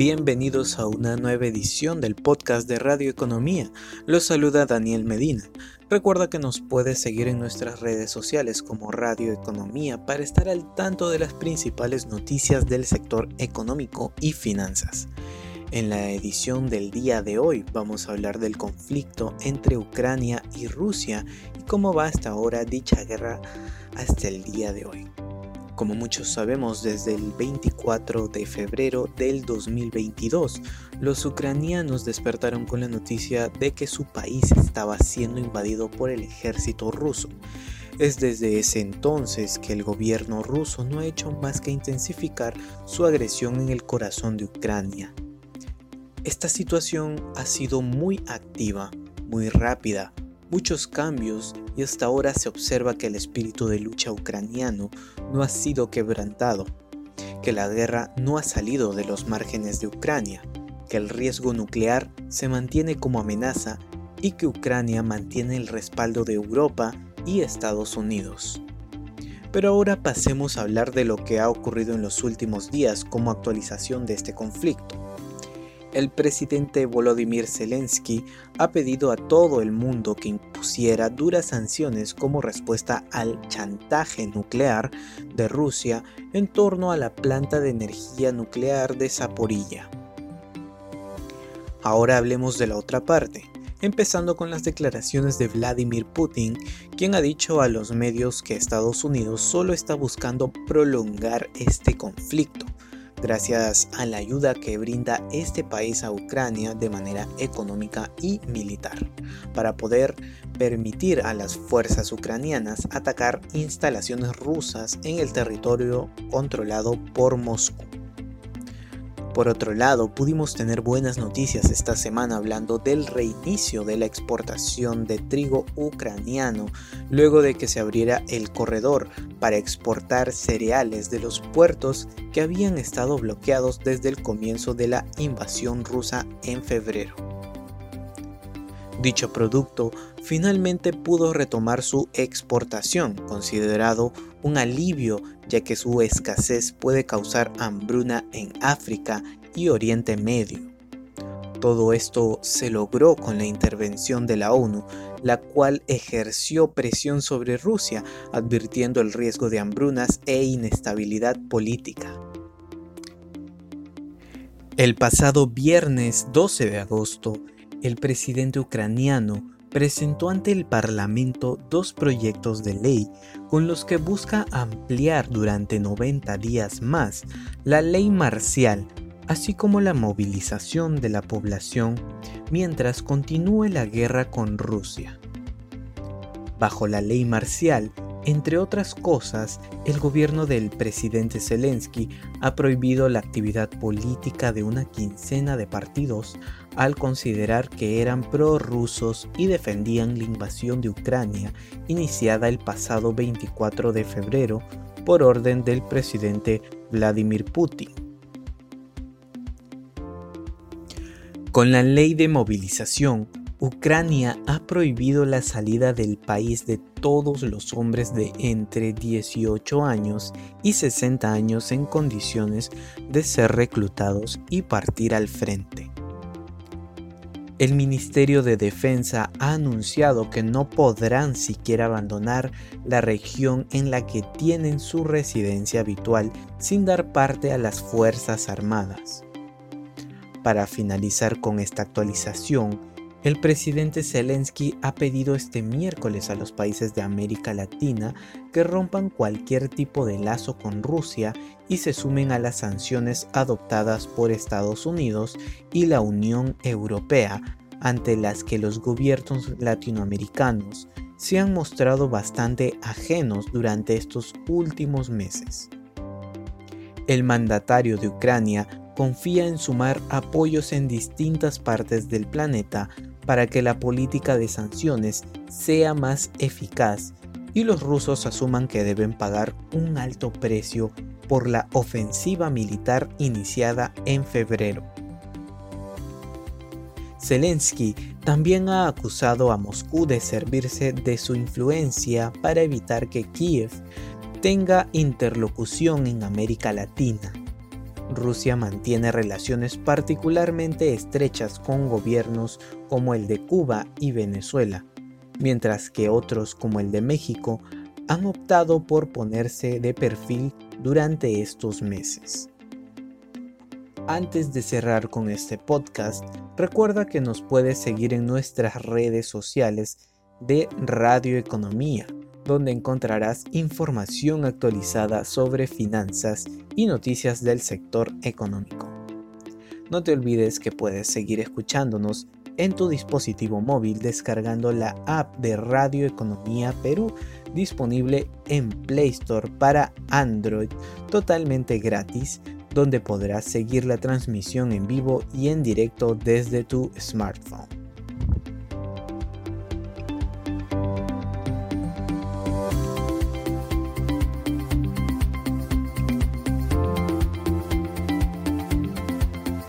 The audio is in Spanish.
Bienvenidos a una nueva edición del podcast de Radio Economía. Los saluda Daniel Medina. Recuerda que nos puedes seguir en nuestras redes sociales como Radio Economía para estar al tanto de las principales noticias del sector económico y finanzas. En la edición del día de hoy vamos a hablar del conflicto entre Ucrania y Rusia y cómo va hasta ahora dicha guerra hasta el día de hoy. Como muchos sabemos, desde el 24 de febrero del 2022, los ucranianos despertaron con la noticia de que su país estaba siendo invadido por el ejército ruso. Es desde ese entonces que el gobierno ruso no ha hecho más que intensificar su agresión en el corazón de Ucrania. Esta situación ha sido muy activa, muy rápida, muchos cambios y hasta ahora se observa que el espíritu de lucha ucraniano no ha sido quebrantado, que la guerra no ha salido de los márgenes de Ucrania, que el riesgo nuclear se mantiene como amenaza y que Ucrania mantiene el respaldo de Europa y Estados Unidos. Pero ahora pasemos a hablar de lo que ha ocurrido en los últimos días como actualización de este conflicto el presidente Volodymyr Zelensky ha pedido a todo el mundo que impusiera duras sanciones como respuesta al chantaje nuclear de Rusia en torno a la planta de energía nuclear de Zaporilla. Ahora hablemos de la otra parte, empezando con las declaraciones de Vladimir Putin, quien ha dicho a los medios que Estados Unidos solo está buscando prolongar este conflicto gracias a la ayuda que brinda este país a Ucrania de manera económica y militar, para poder permitir a las fuerzas ucranianas atacar instalaciones rusas en el territorio controlado por Moscú. Por otro lado, pudimos tener buenas noticias esta semana hablando del reinicio de la exportación de trigo ucraniano luego de que se abriera el corredor para exportar cereales de los puertos que habían estado bloqueados desde el comienzo de la invasión rusa en febrero. Dicho producto finalmente pudo retomar su exportación, considerado un alivio ya que su escasez puede causar hambruna en África y Oriente Medio. Todo esto se logró con la intervención de la ONU, la cual ejerció presión sobre Rusia, advirtiendo el riesgo de hambrunas e inestabilidad política. El pasado viernes 12 de agosto, el presidente ucraniano presentó ante el Parlamento dos proyectos de ley con los que busca ampliar durante 90 días más la ley marcial, así como la movilización de la población mientras continúe la guerra con Rusia. Bajo la ley marcial, entre otras cosas, el gobierno del presidente Zelensky ha prohibido la actividad política de una quincena de partidos al considerar que eran prorrusos y defendían la invasión de Ucrania iniciada el pasado 24 de febrero por orden del presidente Vladimir Putin. Con la ley de movilización, Ucrania ha prohibido la salida del país de todos los hombres de entre 18 años y 60 años en condiciones de ser reclutados y partir al frente. El Ministerio de Defensa ha anunciado que no podrán siquiera abandonar la región en la que tienen su residencia habitual sin dar parte a las Fuerzas Armadas. Para finalizar con esta actualización, el presidente Zelensky ha pedido este miércoles a los países de América Latina que rompan cualquier tipo de lazo con Rusia y se sumen a las sanciones adoptadas por Estados Unidos y la Unión Europea, ante las que los gobiernos latinoamericanos se han mostrado bastante ajenos durante estos últimos meses. El mandatario de Ucrania confía en sumar apoyos en distintas partes del planeta para que la política de sanciones sea más eficaz y los rusos asuman que deben pagar un alto precio por la ofensiva militar iniciada en febrero. Zelensky también ha acusado a Moscú de servirse de su influencia para evitar que Kiev tenga interlocución en América Latina Rusia mantiene relaciones particularmente estrechas con gobiernos como el de Cuba y Venezuela, mientras que otros como el de México han optado por ponerse de perfil durante estos meses. Antes de cerrar con este podcast, recuerda que nos puedes seguir en nuestras redes sociales de Radio Economía, donde encontrarás información actualizada sobre finanzas y noticias del sector económico. No te olvides que puedes seguir escuchándonos en tu dispositivo móvil descargando la app de Radio Economía Perú disponible en Play Store para Android totalmente gratis donde podrás seguir la transmisión en vivo y en directo desde tu smartphone.